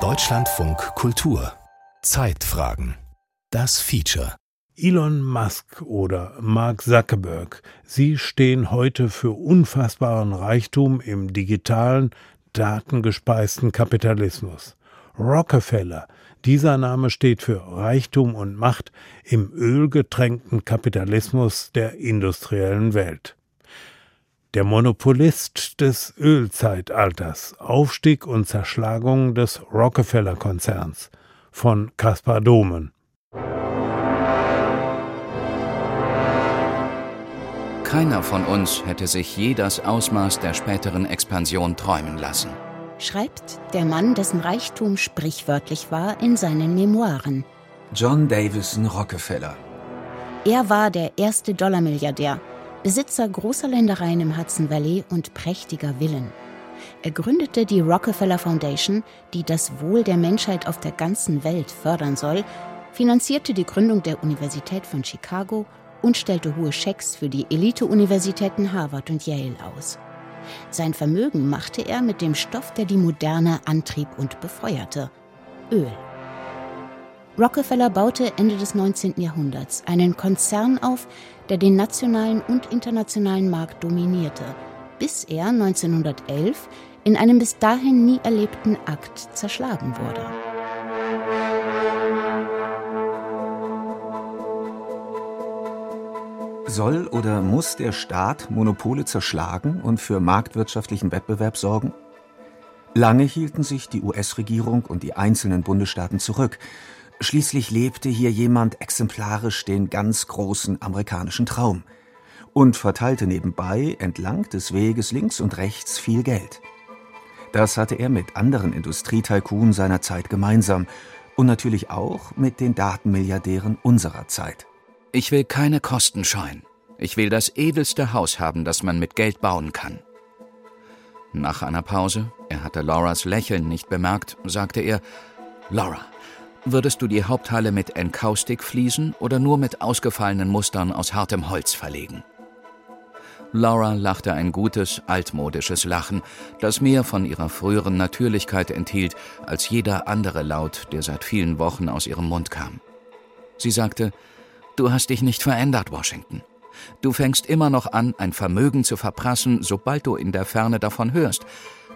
Deutschlandfunk Kultur. Zeitfragen. Das Feature. Elon Musk oder Mark Zuckerberg, sie stehen heute für unfassbaren Reichtum im digitalen, datengespeisten Kapitalismus. Rockefeller, dieser Name steht für Reichtum und Macht im ölgetränkten Kapitalismus der industriellen Welt der Monopolist des Ölzeitalters, Aufstieg und Zerschlagung des Rockefeller-Konzerns von Caspar Domen. Keiner von uns hätte sich je das Ausmaß der späteren Expansion träumen lassen. Schreibt der Mann, dessen Reichtum sprichwörtlich war, in seinen Memoiren. John Davison Rockefeller. Er war der erste Dollarmilliardär Besitzer großer Ländereien im Hudson Valley und prächtiger Villen. Er gründete die Rockefeller Foundation, die das Wohl der Menschheit auf der ganzen Welt fördern soll, finanzierte die Gründung der Universität von Chicago und stellte hohe Schecks für die Elite-Universitäten Harvard und Yale aus. Sein Vermögen machte er mit dem Stoff, der die Moderne antrieb und befeuerte: Öl. Rockefeller baute Ende des 19. Jahrhunderts einen Konzern auf, der den nationalen und internationalen Markt dominierte, bis er 1911 in einem bis dahin nie erlebten Akt zerschlagen wurde. Soll oder muss der Staat Monopole zerschlagen und für marktwirtschaftlichen Wettbewerb sorgen? Lange hielten sich die US-Regierung und die einzelnen Bundesstaaten zurück, Schließlich lebte hier jemand exemplarisch den ganz großen amerikanischen Traum und verteilte nebenbei entlang des Weges links und rechts viel Geld. Das hatte er mit anderen Industrietycoon seiner Zeit gemeinsam und natürlich auch mit den Datenmilliardären unserer Zeit. Ich will keine Kosten scheuen. Ich will das edelste Haus haben, das man mit Geld bauen kann. Nach einer Pause, er hatte Lauras Lächeln nicht bemerkt, sagte er, Laura, Würdest du die Haupthalle mit Encaustic-Fliesen oder nur mit ausgefallenen Mustern aus hartem Holz verlegen? Laura lachte ein gutes, altmodisches Lachen, das mehr von ihrer früheren Natürlichkeit enthielt als jeder andere Laut, der seit vielen Wochen aus ihrem Mund kam. Sie sagte, Du hast dich nicht verändert, Washington. Du fängst immer noch an, ein Vermögen zu verprassen, sobald du in der Ferne davon hörst.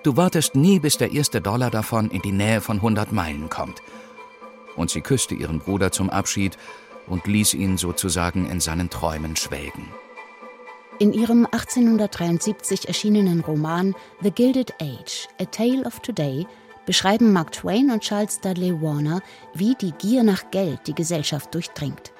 Du wartest nie, bis der erste Dollar davon in die Nähe von 100 Meilen kommt und sie küsste ihren Bruder zum Abschied und ließ ihn sozusagen in seinen Träumen schwelgen. In ihrem 1873 erschienenen Roman The Gilded Age, A Tale of Today, beschreiben Mark Twain und Charles Dudley Warner, wie die Gier nach Geld die Gesellschaft durchdringt.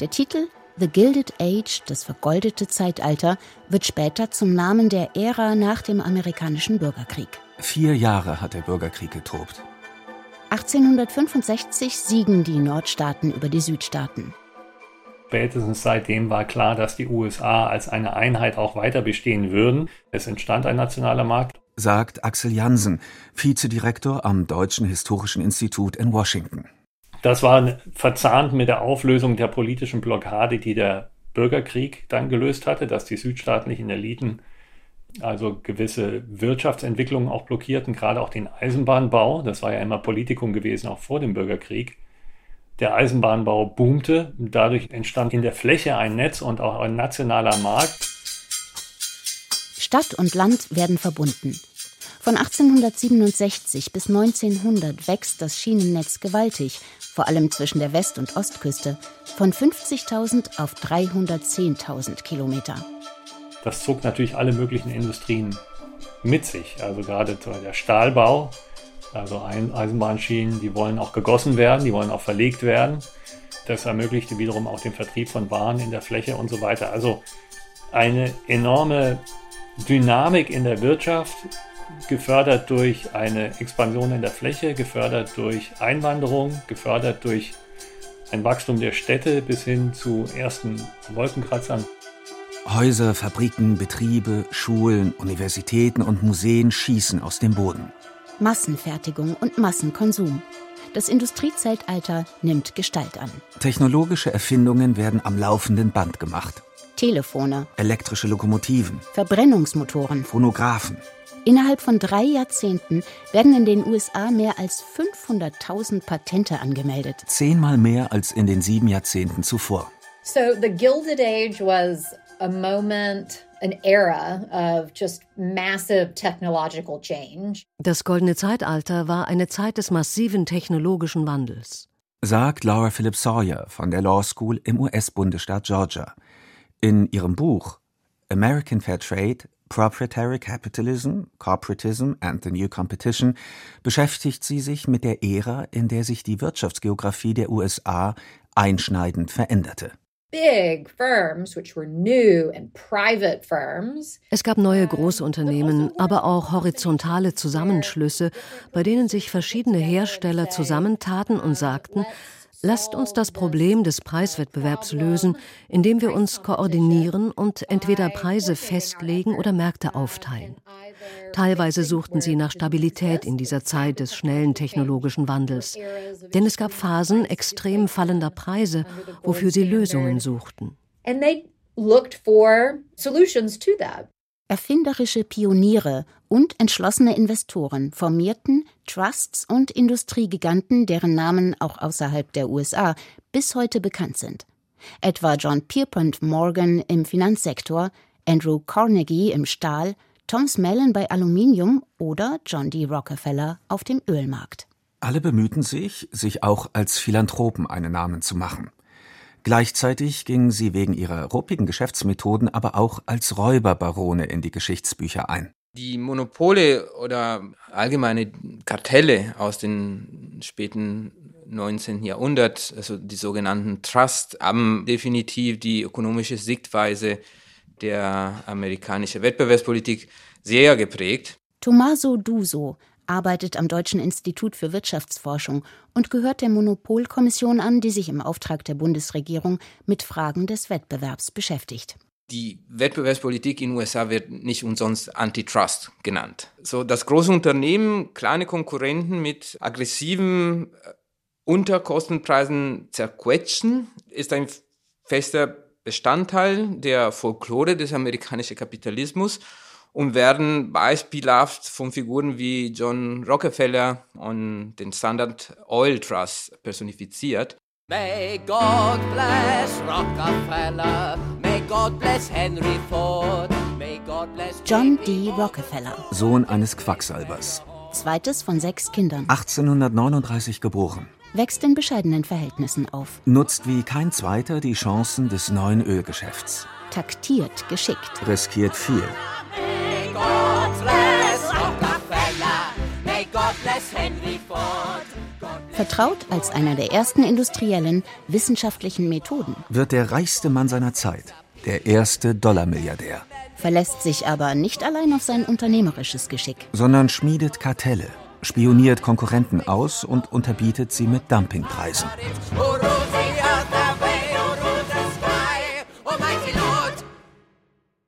Der Titel The Gilded Age, das vergoldete Zeitalter, wird später zum Namen der Ära nach dem amerikanischen Bürgerkrieg. Vier Jahre hat der Bürgerkrieg getobt. 1865 siegen die Nordstaaten über die Südstaaten. Spätestens seitdem war klar, dass die USA als eine Einheit auch weiter bestehen würden. Es entstand ein nationaler Markt. Sagt Axel Jansen, Vizedirektor am Deutschen Historischen Institut in Washington. Das war verzahnt mit der Auflösung der politischen Blockade, die der Bürgerkrieg dann gelöst hatte, dass die südstaatlichen Eliten also gewisse Wirtschaftsentwicklungen auch blockierten, gerade auch den Eisenbahnbau. Das war ja immer Politikum gewesen, auch vor dem Bürgerkrieg. Der Eisenbahnbau boomte, dadurch entstand in der Fläche ein Netz und auch ein nationaler Markt. Stadt und Land werden verbunden. Von 1867 bis 1900 wächst das Schienennetz gewaltig, vor allem zwischen der West- und Ostküste, von 50.000 auf 310.000 Kilometer. Das zog natürlich alle möglichen Industrien mit sich. Also gerade der Stahlbau, also Eisenbahnschienen, die wollen auch gegossen werden, die wollen auch verlegt werden. Das ermöglichte wiederum auch den Vertrieb von Waren in der Fläche und so weiter. Also eine enorme Dynamik in der Wirtschaft, gefördert durch eine Expansion in der Fläche, gefördert durch Einwanderung, gefördert durch ein Wachstum der Städte bis hin zu ersten Wolkenkratzern. Häuser, Fabriken, Betriebe, Schulen, Universitäten und Museen schießen aus dem Boden. Massenfertigung und Massenkonsum. Das Industriezeitalter nimmt Gestalt an. Technologische Erfindungen werden am laufenden Band gemacht. Telefone, elektrische Lokomotiven, Verbrennungsmotoren, Phonographen. Innerhalb von drei Jahrzehnten werden in den USA mehr als 500.000 Patente angemeldet. Zehnmal mehr als in den sieben Jahrzehnten zuvor. So the Gilded Age was a moment an era of just massive technological change. Das goldene Zeitalter war eine Zeit des massiven technologischen Wandels. Sagt Laura Phillips Sawyer von der Law School im US-Bundesstaat Georgia. In ihrem Buch American Fair Trade Proprietary Capitalism, Corporatism and the New Competition beschäftigt sie sich mit der Ära, in der sich die Wirtschaftsgeografie der USA einschneidend veränderte. Es gab neue Großunternehmen, aber auch horizontale Zusammenschlüsse, bei denen sich verschiedene Hersteller zusammentaten und sagten, Lasst uns das Problem des Preiswettbewerbs lösen, indem wir uns koordinieren und entweder Preise festlegen oder Märkte aufteilen. Teilweise suchten sie nach Stabilität in dieser Zeit des schnellen technologischen Wandels. Denn es gab Phasen extrem fallender Preise, wofür sie Lösungen suchten. And they looked for solutions to that. Erfinderische Pioniere und entschlossene Investoren formierten Trusts und Industriegiganten, deren Namen auch außerhalb der USA bis heute bekannt sind. Etwa John Pierpont Morgan im Finanzsektor, Andrew Carnegie im Stahl, Thomas Mellon bei Aluminium oder John D. Rockefeller auf dem Ölmarkt. Alle bemühten sich, sich auch als Philanthropen einen Namen zu machen. Gleichzeitig gingen sie wegen ihrer ruppigen Geschäftsmethoden aber auch als Räuberbarone in die Geschichtsbücher ein. Die Monopole oder allgemeine Kartelle aus den späten 19. Jahrhundert, also die sogenannten Trust, haben definitiv die ökonomische Sichtweise der amerikanischen Wettbewerbspolitik sehr geprägt. Tommaso Duso, arbeitet am Deutschen Institut für Wirtschaftsforschung und gehört der Monopolkommission an, die sich im Auftrag der Bundesregierung mit Fragen des Wettbewerbs beschäftigt. Die Wettbewerbspolitik in den USA wird nicht umsonst Antitrust genannt. So, dass große Unternehmen kleine Konkurrenten mit aggressiven äh, Unterkostenpreisen zerquetschen, ist ein fester Bestandteil der Folklore des amerikanischen Kapitalismus und werden beispielhaft von Figuren wie John Rockefeller und den Standard Oil Trust personifiziert. May God bless Rockefeller, may God bless Henry Ford, may God bless John D. Rockefeller. Sohn eines Quacksalbers. Zweites von sechs Kindern. 1839 geboren. Wächst in bescheidenen Verhältnissen auf. Nutzt wie kein zweiter die Chancen des neuen Ölgeschäfts. Taktiert geschickt. Riskiert viel. Vertraut als einer der ersten industriellen, wissenschaftlichen Methoden. Wird der reichste Mann seiner Zeit, der erste Dollarmilliardär. Verlässt sich aber nicht allein auf sein unternehmerisches Geschick. Sondern schmiedet Kartelle, spioniert Konkurrenten aus und unterbietet sie mit Dumpingpreisen.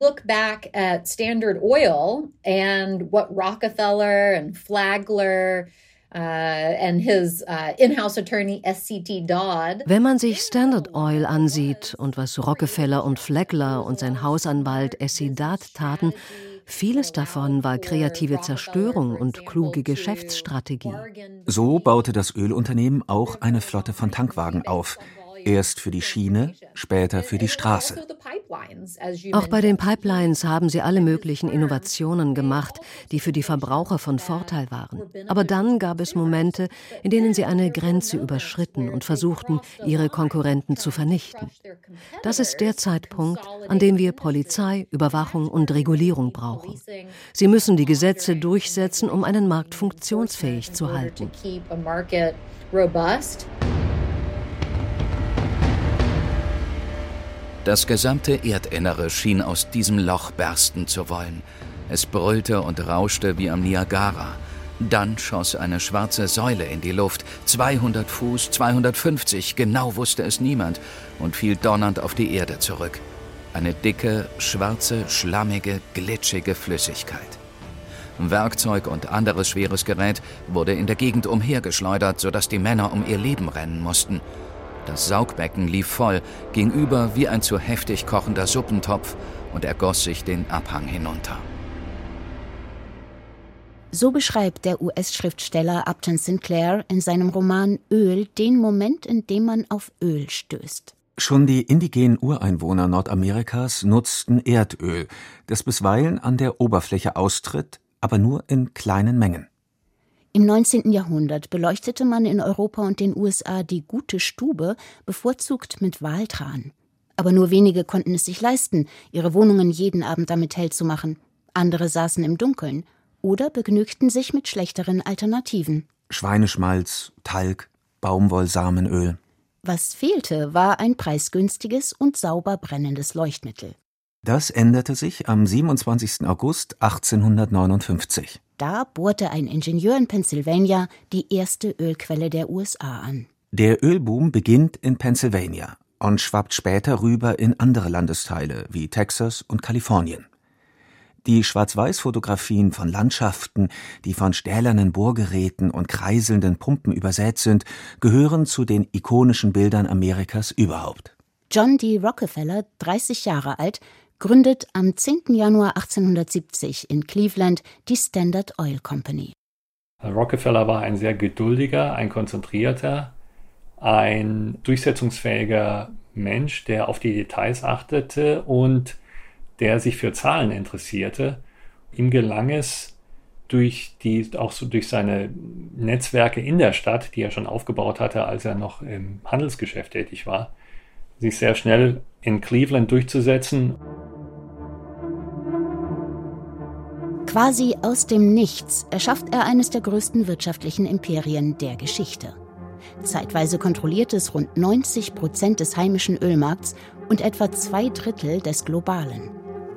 look back at Standard Oil and what Rockefeller and Flagler uh, and his uh, in-house attorney SCT Dodd. Wenn man sich Standard Oil ansieht und was Rockefeller und Flagler und sein Hausanwalt SC Dodd taten, Vieles davon war kreative Zerstörung und kluge Geschäftsstrategie. So baute das Ölunternehmen auch eine Flotte von Tankwagen auf, Erst für die Schiene, später für die Straße. Auch bei den Pipelines haben sie alle möglichen Innovationen gemacht, die für die Verbraucher von Vorteil waren. Aber dann gab es Momente, in denen sie eine Grenze überschritten und versuchten, ihre Konkurrenten zu vernichten. Das ist der Zeitpunkt, an dem wir Polizei, Überwachung und Regulierung brauchen. Sie müssen die Gesetze durchsetzen, um einen Markt funktionsfähig zu halten. Das gesamte Erdinnere schien aus diesem Loch bersten zu wollen. Es brüllte und rauschte wie am Niagara. Dann schoss eine schwarze Säule in die Luft, 200 Fuß, 250, genau wusste es niemand, und fiel donnernd auf die Erde zurück. Eine dicke, schwarze, schlammige, glitschige Flüssigkeit. Werkzeug und anderes schweres Gerät wurde in der Gegend umhergeschleudert, sodass die Männer um ihr Leben rennen mussten. Das Saugbecken lief voll, ging über wie ein zu heftig kochender Suppentopf und ergoss sich den Abhang hinunter. So beschreibt der US-Schriftsteller Upton Sinclair in seinem Roman Öl den Moment, in dem man auf Öl stößt. Schon die indigenen Ureinwohner Nordamerikas nutzten Erdöl, das bisweilen an der Oberfläche austritt, aber nur in kleinen Mengen. Im 19. Jahrhundert beleuchtete man in Europa und den USA die gute Stube bevorzugt mit Waltran. Aber nur wenige konnten es sich leisten, ihre Wohnungen jeden Abend damit hell zu machen. Andere saßen im Dunkeln oder begnügten sich mit schlechteren Alternativen. Schweineschmalz, Talg, Baumwollsamenöl. Was fehlte, war ein preisgünstiges und sauber brennendes Leuchtmittel. Das änderte sich am 27. August 1859. Da bohrte ein Ingenieur in Pennsylvania die erste Ölquelle der USA an. Der Ölboom beginnt in Pennsylvania und schwappt später rüber in andere Landesteile wie Texas und Kalifornien. Die Schwarz-Weiß-Fotografien von Landschaften, die von stählernen Bohrgeräten und kreiselnden Pumpen übersät sind, gehören zu den ikonischen Bildern Amerikas überhaupt. John D. Rockefeller, 30 Jahre alt, gründet am 10. Januar 1870 in Cleveland die Standard Oil Company. Rockefeller war ein sehr geduldiger, ein konzentrierter, ein durchsetzungsfähiger Mensch, der auf die Details achtete und der sich für Zahlen interessierte. Ihm gelang es, durch die, auch so durch seine Netzwerke in der Stadt, die er schon aufgebaut hatte, als er noch im Handelsgeschäft tätig war, sich sehr schnell in Cleveland durchzusetzen. Quasi aus dem Nichts erschafft er eines der größten wirtschaftlichen Imperien der Geschichte. Zeitweise kontrolliert es rund 90 Prozent des heimischen Ölmarkts und etwa zwei Drittel des globalen.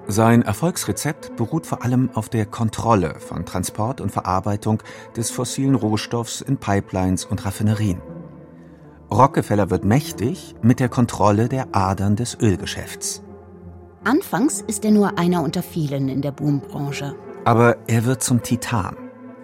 Sein Erfolgsrezept beruht vor allem auf der Kontrolle von Transport und Verarbeitung des fossilen Rohstoffs in Pipelines und Raffinerien. Rockefeller wird mächtig mit der Kontrolle der Adern des Ölgeschäfts. Anfangs ist er nur einer unter vielen in der Boombranche. Aber er wird zum Titan.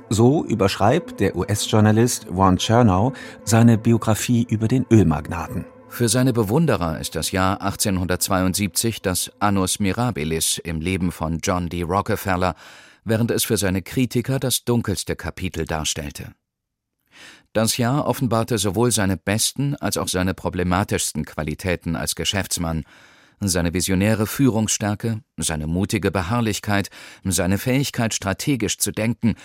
So überschreibt der US-Journalist Ron Chernow seine Biografie über den Ölmagnaten. Für seine Bewunderer ist das Jahr 1872 das Annus Mirabilis im Leben von John D. Rockefeller, während es für seine Kritiker das dunkelste Kapitel darstellte. Das Jahr offenbarte sowohl seine besten als auch seine problematischsten Qualitäten als Geschäftsmann, seine visionäre Führungsstärke, seine mutige Beharrlichkeit, seine Fähigkeit strategisch zu denken,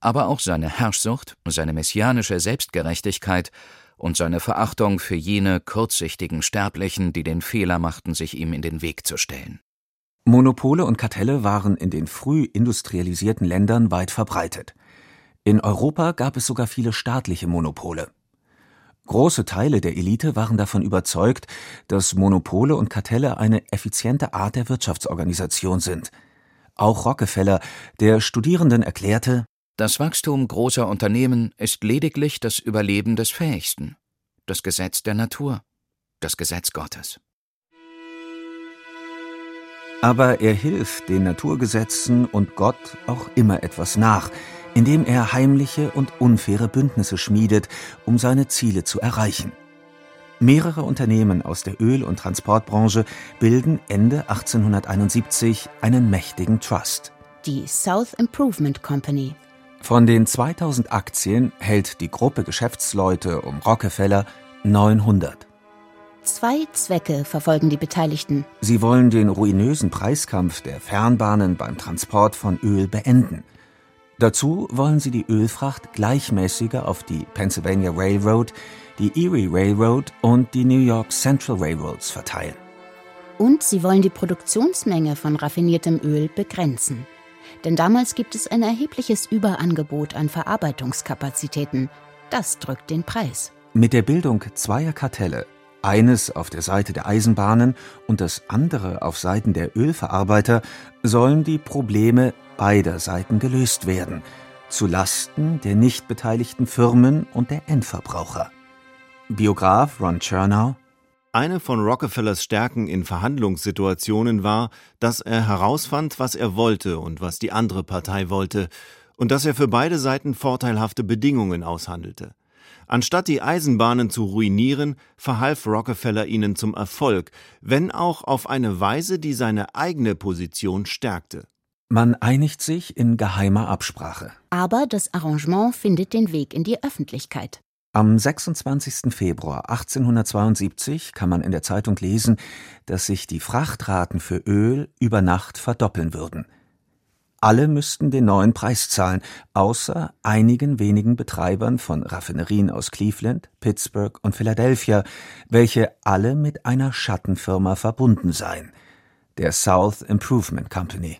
aber auch seine Herrschsucht, seine messianische Selbstgerechtigkeit und seine Verachtung für jene kurzsichtigen Sterblichen, die den Fehler machten, sich ihm in den Weg zu stellen. Monopole und Kartelle waren in den früh industrialisierten Ländern weit verbreitet. In Europa gab es sogar viele staatliche Monopole. Große Teile der Elite waren davon überzeugt, dass Monopole und Kartelle eine effiziente Art der Wirtschaftsorganisation sind. Auch Rockefeller, der Studierenden erklärte, das Wachstum großer Unternehmen ist lediglich das Überleben des Fähigsten, das Gesetz der Natur, das Gesetz Gottes. Aber er hilft den Naturgesetzen und Gott auch immer etwas nach, indem er heimliche und unfaire Bündnisse schmiedet, um seine Ziele zu erreichen. Mehrere Unternehmen aus der Öl- und Transportbranche bilden Ende 1871 einen mächtigen Trust. Die South Improvement Company von den 2000 Aktien hält die Gruppe Geschäftsleute um Rockefeller 900. Zwei Zwecke verfolgen die Beteiligten. Sie wollen den ruinösen Preiskampf der Fernbahnen beim Transport von Öl beenden. Dazu wollen sie die Ölfracht gleichmäßiger auf die Pennsylvania Railroad, die Erie Railroad und die New York Central Railroads verteilen. Und sie wollen die Produktionsmenge von raffiniertem Öl begrenzen. Denn damals gibt es ein erhebliches Überangebot an Verarbeitungskapazitäten. Das drückt den Preis. Mit der Bildung zweier Kartelle, eines auf der Seite der Eisenbahnen und das andere auf Seiten der Ölverarbeiter, sollen die Probleme beider Seiten gelöst werden, zu Lasten der nicht beteiligten Firmen und der Endverbraucher. Biograf Ron Chernow eine von Rockefellers Stärken in Verhandlungssituationen war, dass er herausfand, was er wollte und was die andere Partei wollte, und dass er für beide Seiten vorteilhafte Bedingungen aushandelte. Anstatt die Eisenbahnen zu ruinieren, verhalf Rockefeller ihnen zum Erfolg, wenn auch auf eine Weise, die seine eigene Position stärkte. Man einigt sich in geheimer Absprache. Aber das Arrangement findet den Weg in die Öffentlichkeit. Am 26. Februar 1872 kann man in der Zeitung lesen, dass sich die Frachtraten für Öl über Nacht verdoppeln würden. Alle müssten den neuen Preis zahlen, außer einigen wenigen Betreibern von Raffinerien aus Cleveland, Pittsburgh und Philadelphia, welche alle mit einer Schattenfirma verbunden seien, der South Improvement Company.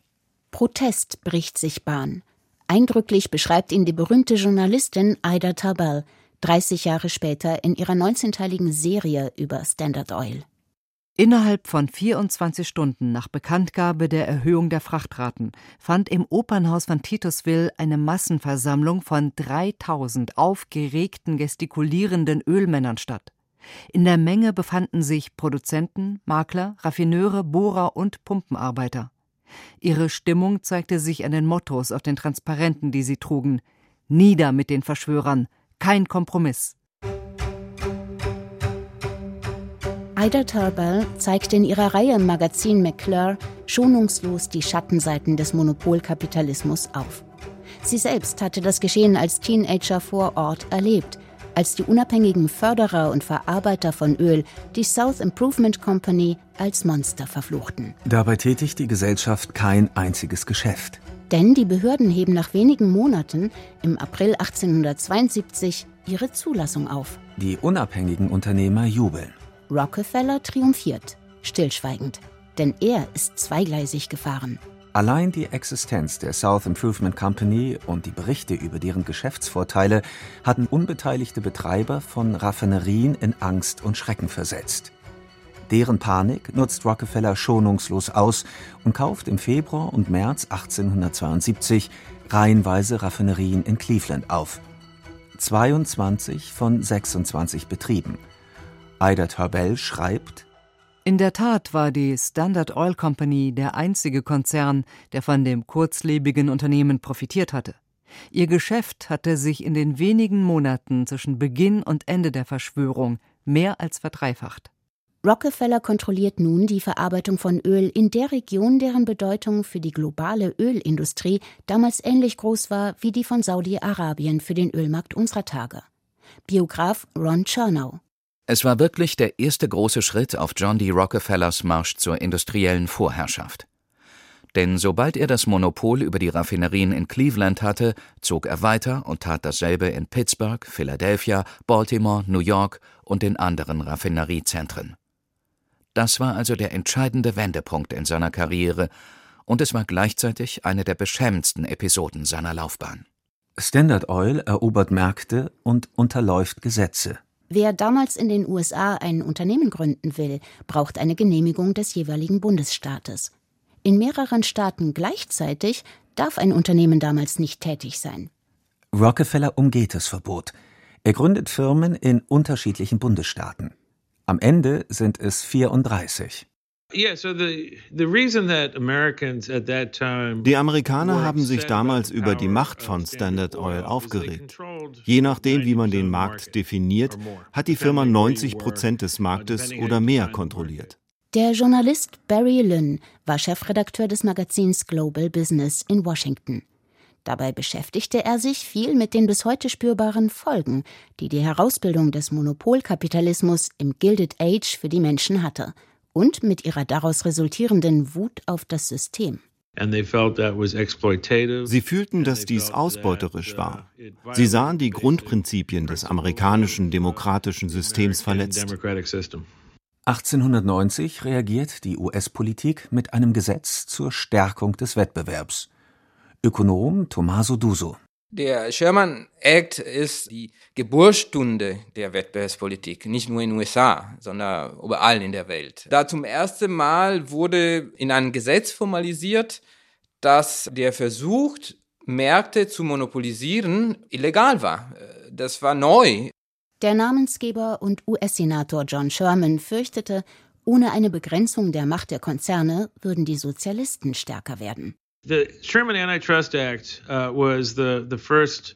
Protest bricht sich Bahn. Eindrücklich beschreibt ihn die berühmte Journalistin Ida Tarbell, 30 Jahre später in ihrer 19-teiligen Serie über Standard Oil. Innerhalb von 24 Stunden nach Bekanntgabe der Erhöhung der Frachtraten fand im Opernhaus von Titusville eine Massenversammlung von 3000 aufgeregten, gestikulierenden Ölmännern statt. In der Menge befanden sich Produzenten, Makler, Raffineure, Bohrer und Pumpenarbeiter. Ihre Stimmung zeigte sich an den Mottos auf den Transparenten, die sie trugen: Nieder mit den Verschwörern, kein Kompromiss. Ida Tarbell zeigte in ihrer Reihe im Magazin McClure schonungslos die Schattenseiten des Monopolkapitalismus auf. Sie selbst hatte das Geschehen als Teenager vor Ort erlebt, als die unabhängigen Förderer und Verarbeiter von Öl die South Improvement Company als Monster verfluchten. Dabei tätigt die Gesellschaft kein einziges Geschäft. Denn die Behörden heben nach wenigen Monaten, im April 1872, ihre Zulassung auf. Die unabhängigen Unternehmer jubeln. Rockefeller triumphiert, stillschweigend, denn er ist zweigleisig gefahren. Allein die Existenz der South Improvement Company und die Berichte über deren Geschäftsvorteile hatten unbeteiligte Betreiber von Raffinerien in Angst und Schrecken versetzt. Deren Panik nutzt Rockefeller schonungslos aus und kauft im Februar und März 1872 reihenweise Raffinerien in Cleveland auf. 22 von 26 Betrieben. Ida Tarbell schreibt, in der Tat war die Standard Oil Company der einzige Konzern, der von dem kurzlebigen Unternehmen profitiert hatte. Ihr Geschäft hatte sich in den wenigen Monaten zwischen Beginn und Ende der Verschwörung mehr als verdreifacht. Rockefeller kontrolliert nun die Verarbeitung von Öl in der Region, deren Bedeutung für die globale Ölindustrie damals ähnlich groß war wie die von Saudi-Arabien für den Ölmarkt unserer Tage. Biograf Ron Chernow. Es war wirklich der erste große Schritt auf John D. Rockefellers Marsch zur industriellen Vorherrschaft. Denn sobald er das Monopol über die Raffinerien in Cleveland hatte, zog er weiter und tat dasselbe in Pittsburgh, Philadelphia, Baltimore, New York und den anderen Raffineriezentren. Das war also der entscheidende Wendepunkt in seiner Karriere und es war gleichzeitig eine der beschämendsten Episoden seiner Laufbahn. Standard Oil erobert Märkte und unterläuft Gesetze. Wer damals in den USA ein Unternehmen gründen will, braucht eine Genehmigung des jeweiligen Bundesstaates. In mehreren Staaten gleichzeitig darf ein Unternehmen damals nicht tätig sein. Rockefeller umgeht das Verbot. Er gründet Firmen in unterschiedlichen Bundesstaaten. Am Ende sind es 34. Die Amerikaner haben sich damals über die Macht von Standard Oil aufgeregt. Je nachdem, wie man den Markt definiert, hat die Firma 90 Prozent des Marktes oder mehr kontrolliert. Der Journalist Barry Lynn war Chefredakteur des Magazins Global Business in Washington. Dabei beschäftigte er sich viel mit den bis heute spürbaren Folgen, die die Herausbildung des Monopolkapitalismus im Gilded Age für die Menschen hatte und mit ihrer daraus resultierenden Wut auf das System. Sie fühlten, dass dies ausbeuterisch war. Sie sahen die Grundprinzipien des amerikanischen demokratischen Systems verletzt. 1890 reagiert die US-Politik mit einem Gesetz zur Stärkung des Wettbewerbs. Ökonom Tommaso Duso. Der Sherman Act ist die Geburtsstunde der Wettbewerbspolitik, nicht nur in den USA, sondern überall in der Welt. Da zum ersten Mal wurde in einem Gesetz formalisiert, dass der Versuch, Märkte zu monopolisieren, illegal war. Das war neu. Der Namensgeber und US-Senator John Sherman fürchtete, ohne eine Begrenzung der Macht der Konzerne würden die Sozialisten stärker werden. The Sherman Antitrust Act uh, was the, the first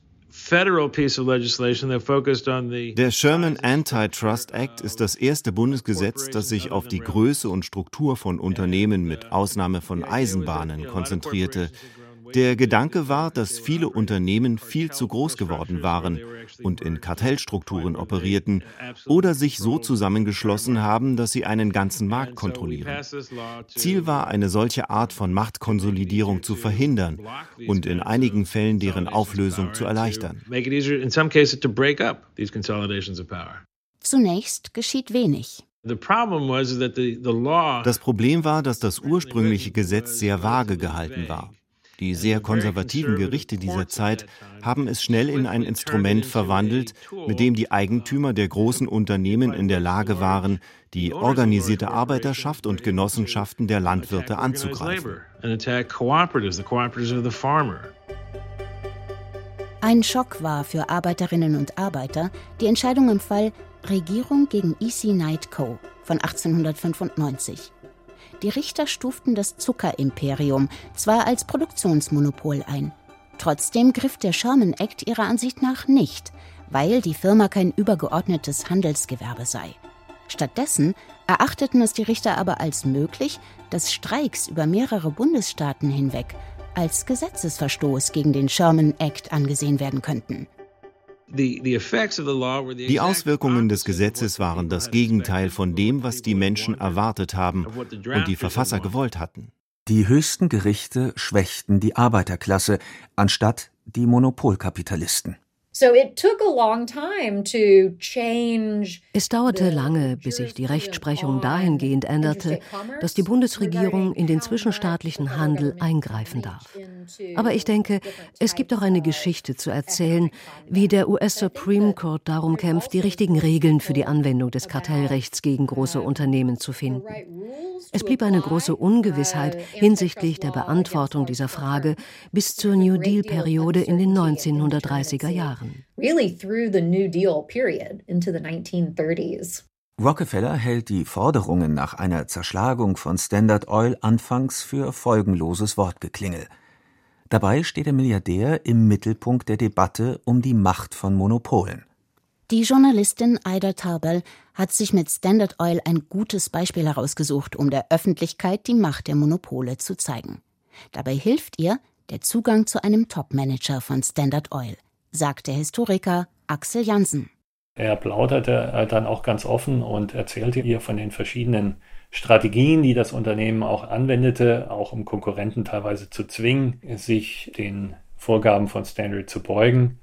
Der Sherman Antitrust Act ist das erste Bundesgesetz, das sich auf die Größe und Struktur von Unternehmen mit Ausnahme von Eisenbahnen konzentrierte. Der Gedanke war, dass viele Unternehmen viel zu groß geworden waren und in Kartellstrukturen operierten oder sich so zusammengeschlossen haben, dass sie einen ganzen Markt kontrollieren. Ziel war, eine solche Art von Machtkonsolidierung zu verhindern und in einigen Fällen deren Auflösung zu erleichtern. Zunächst geschieht wenig. Das Problem war, dass das ursprüngliche Gesetz sehr vage gehalten war. Die sehr konservativen Gerichte dieser Zeit haben es schnell in ein Instrument verwandelt, mit dem die Eigentümer der großen Unternehmen in der Lage waren, die organisierte Arbeiterschaft und Genossenschaften der Landwirte anzugreifen. Ein Schock war für Arbeiterinnen und Arbeiter die Entscheidung im Fall Regierung gegen EC Knight Co. von 1895. Die Richter stuften das Zuckerimperium zwar als Produktionsmonopol ein. Trotzdem griff der Sherman Act ihrer Ansicht nach nicht, weil die Firma kein übergeordnetes Handelsgewerbe sei. Stattdessen erachteten es die Richter aber als möglich, dass Streiks über mehrere Bundesstaaten hinweg als Gesetzesverstoß gegen den Sherman Act angesehen werden könnten. Die Auswirkungen des Gesetzes waren das Gegenteil von dem, was die Menschen erwartet haben und die Verfasser gewollt hatten. Die höchsten Gerichte schwächten die Arbeiterklasse anstatt die Monopolkapitalisten. Es dauerte lange, bis sich die Rechtsprechung dahingehend änderte, dass die Bundesregierung in den zwischenstaatlichen Handel eingreifen darf. Aber ich denke, es gibt auch eine Geschichte zu erzählen, wie der US Supreme Court darum kämpft, die richtigen Regeln für die Anwendung des Kartellrechts gegen große Unternehmen zu finden. Es blieb eine große Ungewissheit hinsichtlich der Beantwortung dieser Frage bis zur New Deal-Periode in den 1930er Jahren. Rockefeller hält die Forderungen nach einer Zerschlagung von Standard Oil anfangs für folgenloses Wortgeklingel. Dabei steht der Milliardär im Mittelpunkt der Debatte um die Macht von Monopolen. Die Journalistin Ida Tarbell hat sich mit Standard Oil ein gutes Beispiel herausgesucht, um der Öffentlichkeit die Macht der Monopole zu zeigen. Dabei hilft ihr der Zugang zu einem Top-Manager von Standard Oil, sagt der Historiker Axel Jansen. Er plauderte dann auch ganz offen und erzählte ihr von den verschiedenen Strategien, die das Unternehmen auch anwendete, auch um Konkurrenten teilweise zu zwingen, sich den Vorgaben von Standard zu beugen.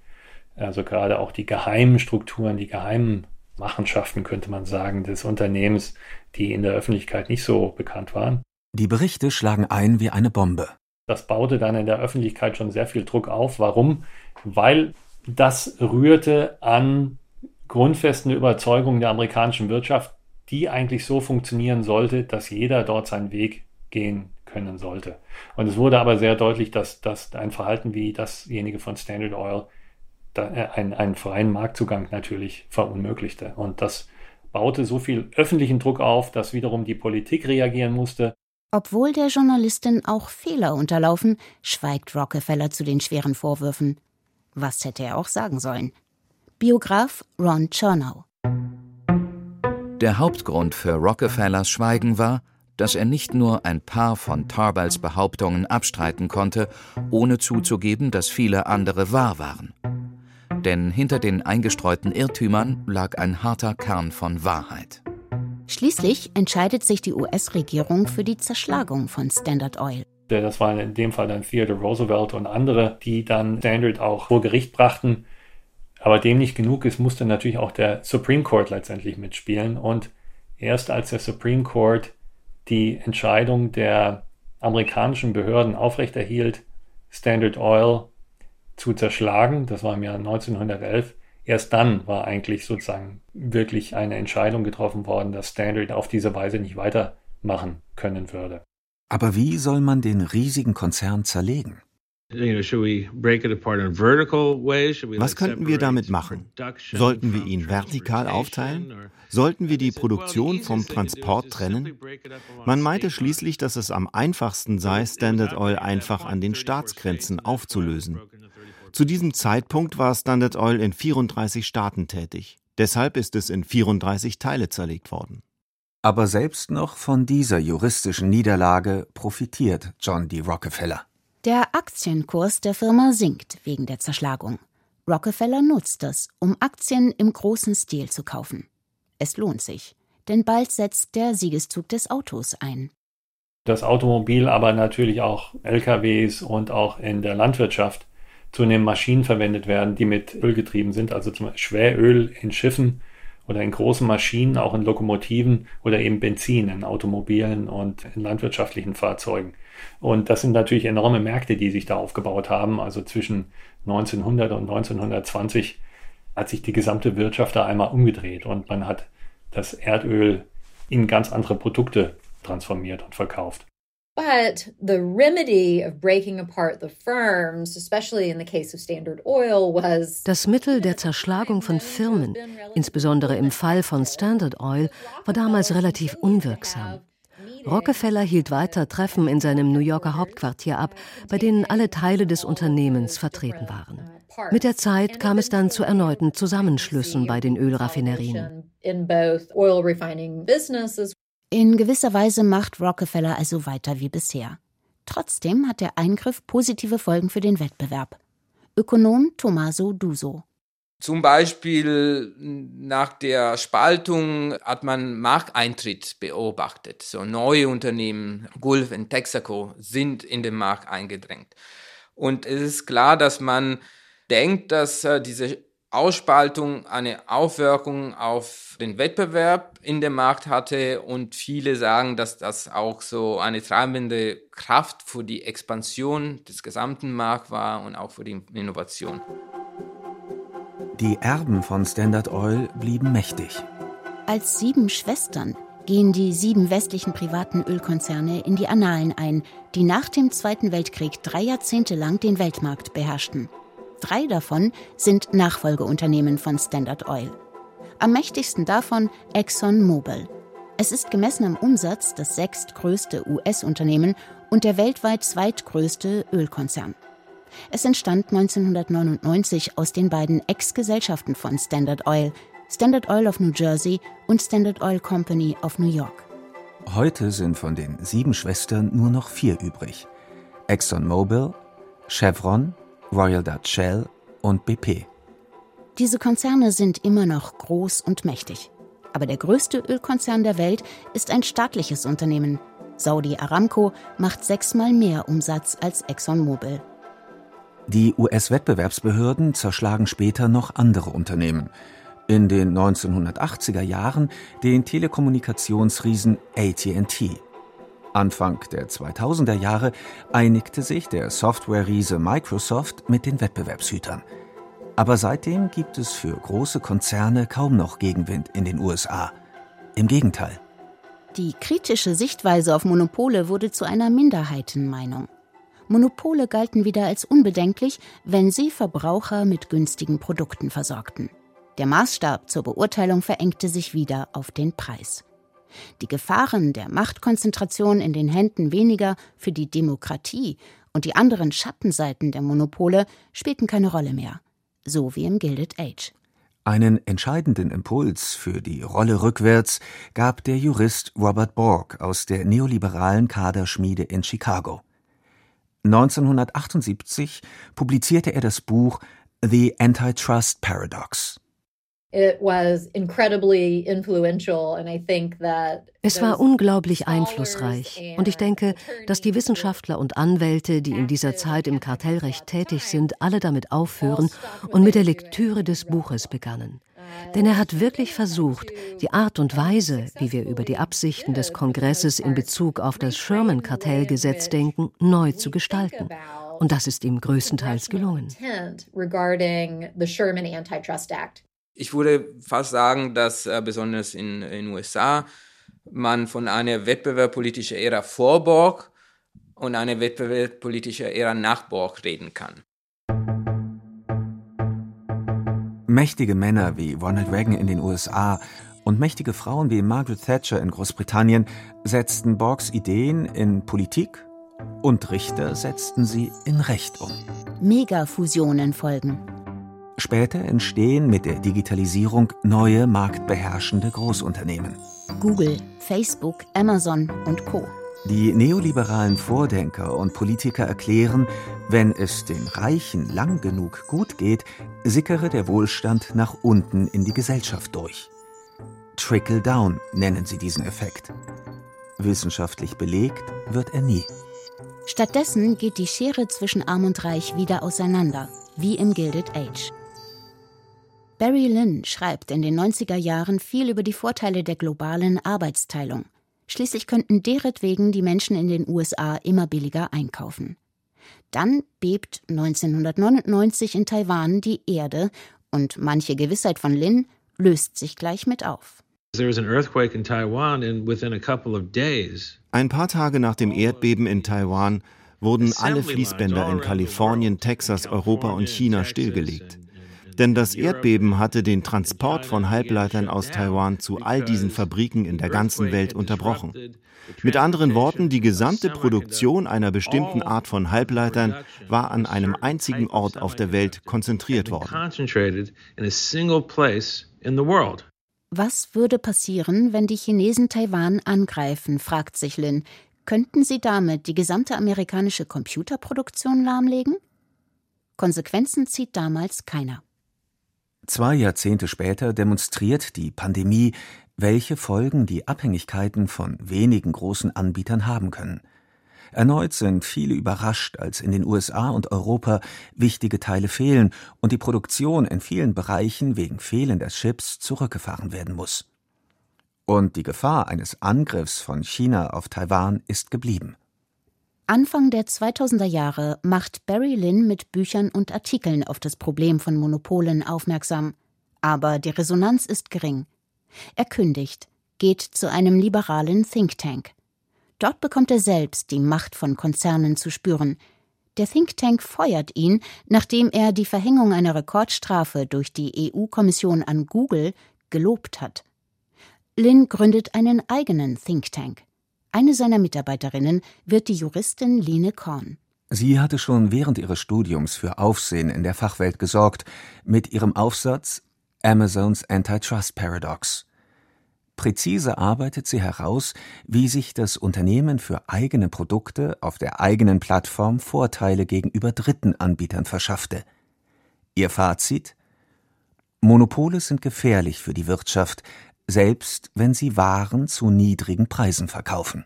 Also gerade auch die geheimen Strukturen, die geheimen Machenschaften, könnte man sagen, des Unternehmens, die in der Öffentlichkeit nicht so bekannt waren. Die Berichte schlagen ein wie eine Bombe. Das baute dann in der Öffentlichkeit schon sehr viel Druck auf. Warum? Weil das rührte an grundfesten Überzeugungen der amerikanischen Wirtschaft, die eigentlich so funktionieren sollte, dass jeder dort seinen Weg gehen können sollte. Und es wurde aber sehr deutlich, dass, dass ein Verhalten wie dasjenige von Standard Oil äh, einen, einen freien Marktzugang natürlich verunmöglichte. Und das baute so viel öffentlichen Druck auf, dass wiederum die Politik reagieren musste. Obwohl der Journalistin auch Fehler unterlaufen, schweigt Rockefeller zu den schweren Vorwürfen. Was hätte er auch sagen sollen? Biograf Ron Chernow. Der Hauptgrund für Rockefellers Schweigen war, dass er nicht nur ein paar von Tarbells Behauptungen abstreiten konnte, ohne zuzugeben, dass viele andere wahr waren denn hinter den eingestreuten Irrtümern lag ein harter Kern von Wahrheit. Schließlich entscheidet sich die US-Regierung für die Zerschlagung von Standard Oil. Das waren in dem Fall dann Theodore Roosevelt und andere, die dann Standard auch vor Gericht brachten. Aber dem nicht genug ist, musste natürlich auch der Supreme Court letztendlich mitspielen. Und erst als der Supreme Court die Entscheidung der amerikanischen Behörden aufrechterhielt, Standard Oil zu zerschlagen. Das war im Jahr 1911. Erst dann war eigentlich sozusagen wirklich eine Entscheidung getroffen worden, dass Standard auf diese Weise nicht weitermachen können würde. Aber wie soll man den riesigen Konzern zerlegen? Was könnten wir damit machen? Sollten wir ihn vertikal aufteilen? Sollten wir die Produktion vom Transport trennen? Man meinte schließlich, dass es am einfachsten sei, Standard Oil einfach an den Staatsgrenzen aufzulösen. Zu diesem Zeitpunkt war Standard Oil in 34 Staaten tätig. Deshalb ist es in 34 Teile zerlegt worden. Aber selbst noch von dieser juristischen Niederlage profitiert John D. Rockefeller. Der Aktienkurs der Firma sinkt wegen der Zerschlagung. Rockefeller nutzt das, um Aktien im großen Stil zu kaufen. Es lohnt sich, denn bald setzt der Siegeszug des Autos ein. Das Automobil, aber natürlich auch LKWs und auch in der Landwirtschaft zunehmend Maschinen verwendet werden, die mit Öl getrieben sind, also zum Beispiel Schweröl in Schiffen oder in großen Maschinen, auch in Lokomotiven oder eben Benzin in Automobilen und in landwirtschaftlichen Fahrzeugen. Und das sind natürlich enorme Märkte, die sich da aufgebaut haben. Also zwischen 1900 und 1920 hat sich die gesamte Wirtschaft da einmal umgedreht und man hat das Erdöl in ganz andere Produkte transformiert und verkauft. But the remedy of breaking apart the firms, especially in the case of Standard Oil, was Das Mittel der Zerschlagung von Firmen, insbesondere im Fall von Standard Oil, war damals relativ unwirksam. Rockefeller hielt weiter Treffen in seinem New Yorker Hauptquartier ab, bei denen alle Teile des Unternehmens vertreten waren. Mit der Zeit kam es dann zu erneuten Zusammenschlüssen bei den Ölraffinerien. In gewisser Weise macht Rockefeller also weiter wie bisher. Trotzdem hat der Eingriff positive Folgen für den Wettbewerb. Ökonom Tommaso Duso. Zum Beispiel nach der Spaltung hat man Markteintritt beobachtet. So neue Unternehmen, Gulf und Texaco, sind in den Markt eingedrängt. Und es ist klar, dass man denkt, dass äh, diese Ausspaltung eine Auswirkung auf den Wettbewerb in dem Markt hatte und viele sagen, dass das auch so eine treibende Kraft für die Expansion des gesamten Markts war und auch für die Innovation. Die Erben von Standard Oil blieben mächtig. Als sieben Schwestern gehen die sieben westlichen privaten Ölkonzerne in die Annalen ein, die nach dem Zweiten Weltkrieg drei Jahrzehnte lang den Weltmarkt beherrschten. Drei davon sind Nachfolgeunternehmen von Standard Oil. Am mächtigsten davon ExxonMobil. Es ist gemessen am Umsatz das sechstgrößte US-Unternehmen und der weltweit zweitgrößte Ölkonzern. Es entstand 1999 aus den beiden Ex-Gesellschaften von Standard Oil, Standard Oil of New Jersey und Standard Oil Company of New York. Heute sind von den sieben Schwestern nur noch vier übrig. ExxonMobil, Chevron, Royal Dutch Shell und BP. Diese Konzerne sind immer noch groß und mächtig. Aber der größte Ölkonzern der Welt ist ein staatliches Unternehmen. Saudi Aramco macht sechsmal mehr Umsatz als ExxonMobil. Die US-Wettbewerbsbehörden zerschlagen später noch andere Unternehmen. In den 1980er Jahren den Telekommunikationsriesen AT&T. Anfang der 2000er Jahre einigte sich der Software-Riese Microsoft mit den Wettbewerbshütern. Aber seitdem gibt es für große Konzerne kaum noch Gegenwind in den USA. Im Gegenteil. Die kritische Sichtweise auf Monopole wurde zu einer Minderheitenmeinung. Monopole galten wieder als unbedenklich, wenn sie Verbraucher mit günstigen Produkten versorgten. Der Maßstab zur Beurteilung verengte sich wieder auf den Preis. Die Gefahren der Machtkonzentration in den Händen weniger für die Demokratie und die anderen Schattenseiten der Monopole spielten keine Rolle mehr, so wie im Gilded Age. Einen entscheidenden Impuls für die Rolle rückwärts gab der Jurist Robert Borg aus der neoliberalen Kaderschmiede in Chicago. 1978 publizierte er das Buch The Antitrust Paradox. Es war unglaublich einflussreich. Und ich denke, dass die Wissenschaftler und Anwälte, die in dieser Zeit im Kartellrecht tätig sind, alle damit aufhören und mit der Lektüre des Buches begannen. Denn er hat wirklich versucht, die Art und Weise, wie wir über die Absichten des Kongresses in Bezug auf das Sherman-Kartellgesetz denken, neu zu gestalten. Und das ist ihm größtenteils gelungen. Ich würde fast sagen, dass äh, besonders in den USA man von einer wettbewerbspolitischen Ära vor Borg und einer wettbewerbspolitischen Ära nach Borg reden kann. Mächtige Männer wie Ronald Reagan in den USA und mächtige Frauen wie Margaret Thatcher in Großbritannien setzten Borgs Ideen in Politik und Richter setzten sie in Recht um. Megafusionen folgen. Später entstehen mit der Digitalisierung neue marktbeherrschende Großunternehmen. Google, Facebook, Amazon und Co. Die neoliberalen Vordenker und Politiker erklären, wenn es den Reichen lang genug gut geht, sickere der Wohlstand nach unten in die Gesellschaft durch. Trickle-Down nennen sie diesen Effekt. Wissenschaftlich belegt wird er nie. Stattdessen geht die Schere zwischen Arm und Reich wieder auseinander, wie im Gilded Age. Barry Lynn schreibt in den 90er Jahren viel über die Vorteile der globalen Arbeitsteilung. Schließlich könnten deretwegen die Menschen in den USA immer billiger einkaufen. Dann bebt 1999 in Taiwan die Erde und manche Gewissheit von Lin löst sich gleich mit auf. Ein paar Tage nach dem Erdbeben in Taiwan wurden alle Fließbänder in Kalifornien, Texas, Europa und China stillgelegt. Denn das Erdbeben hatte den Transport von Halbleitern aus Taiwan zu all diesen Fabriken in der ganzen Welt unterbrochen. Mit anderen Worten, die gesamte Produktion einer bestimmten Art von Halbleitern war an einem einzigen Ort auf der Welt konzentriert worden. Was würde passieren, wenn die Chinesen Taiwan angreifen, fragt sich Lin. Könnten sie damit die gesamte amerikanische Computerproduktion lahmlegen? Konsequenzen zieht damals keiner. Zwei Jahrzehnte später demonstriert die Pandemie, welche Folgen die Abhängigkeiten von wenigen großen Anbietern haben können. Erneut sind viele überrascht, als in den USA und Europa wichtige Teile fehlen und die Produktion in vielen Bereichen wegen fehlender Chips zurückgefahren werden muss. Und die Gefahr eines Angriffs von China auf Taiwan ist geblieben. Anfang der 2000er Jahre macht Barry Lynn mit Büchern und Artikeln auf das Problem von Monopolen aufmerksam. Aber die Resonanz ist gering. Er kündigt, geht zu einem liberalen Think Tank. Dort bekommt er selbst die Macht von Konzernen zu spüren. Der Think Tank feuert ihn, nachdem er die Verhängung einer Rekordstrafe durch die EU-Kommission an Google gelobt hat. Lynn gründet einen eigenen Think Tank. Eine seiner Mitarbeiterinnen wird die Juristin Lene Korn. Sie hatte schon während ihres Studiums für Aufsehen in der Fachwelt gesorgt mit ihrem Aufsatz Amazons Antitrust Paradox. Präzise arbeitet sie heraus, wie sich das Unternehmen für eigene Produkte auf der eigenen Plattform Vorteile gegenüber dritten Anbietern verschaffte. Ihr Fazit Monopole sind gefährlich für die Wirtschaft, selbst wenn sie Waren zu niedrigen Preisen verkaufen.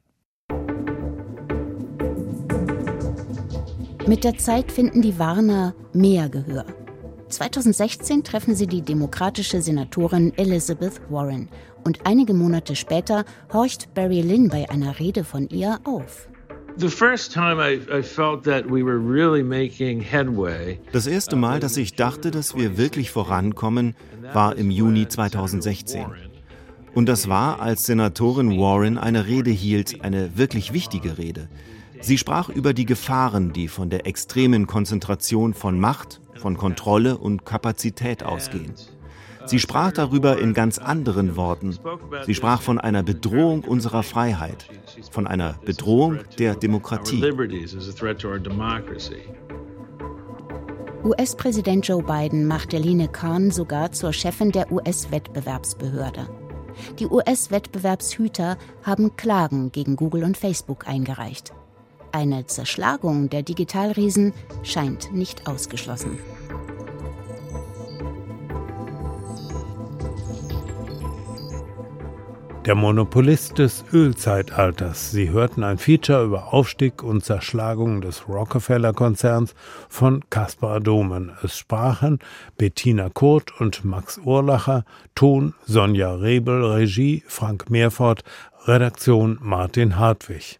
Mit der Zeit finden die Warner mehr Gehör. 2016 treffen sie die demokratische Senatorin Elizabeth Warren und einige Monate später horcht Barry Lynn bei einer Rede von ihr auf. Das erste Mal, dass ich dachte, dass wir wirklich vorankommen, war im Juni 2016. Und das war, als Senatorin Warren eine Rede hielt, eine wirklich wichtige Rede. Sie sprach über die Gefahren, die von der extremen Konzentration von Macht, von Kontrolle und Kapazität ausgehen. Sie sprach darüber in ganz anderen Worten. Sie sprach von einer Bedrohung unserer Freiheit, von einer Bedrohung der Demokratie. US-Präsident Joe Biden machte Line Kahn sogar zur Chefin der US-Wettbewerbsbehörde. Die US-Wettbewerbshüter haben Klagen gegen Google und Facebook eingereicht. Eine Zerschlagung der Digitalriesen scheint nicht ausgeschlossen. Der Monopolist des Ölzeitalters. Sie hörten ein Feature über Aufstieg und Zerschlagung des Rockefeller-Konzerns von Caspar Domen. Es sprachen Bettina Kurt und Max Urlacher, Ton Sonja Rebel, Regie Frank Meerfort, Redaktion Martin Hartwig.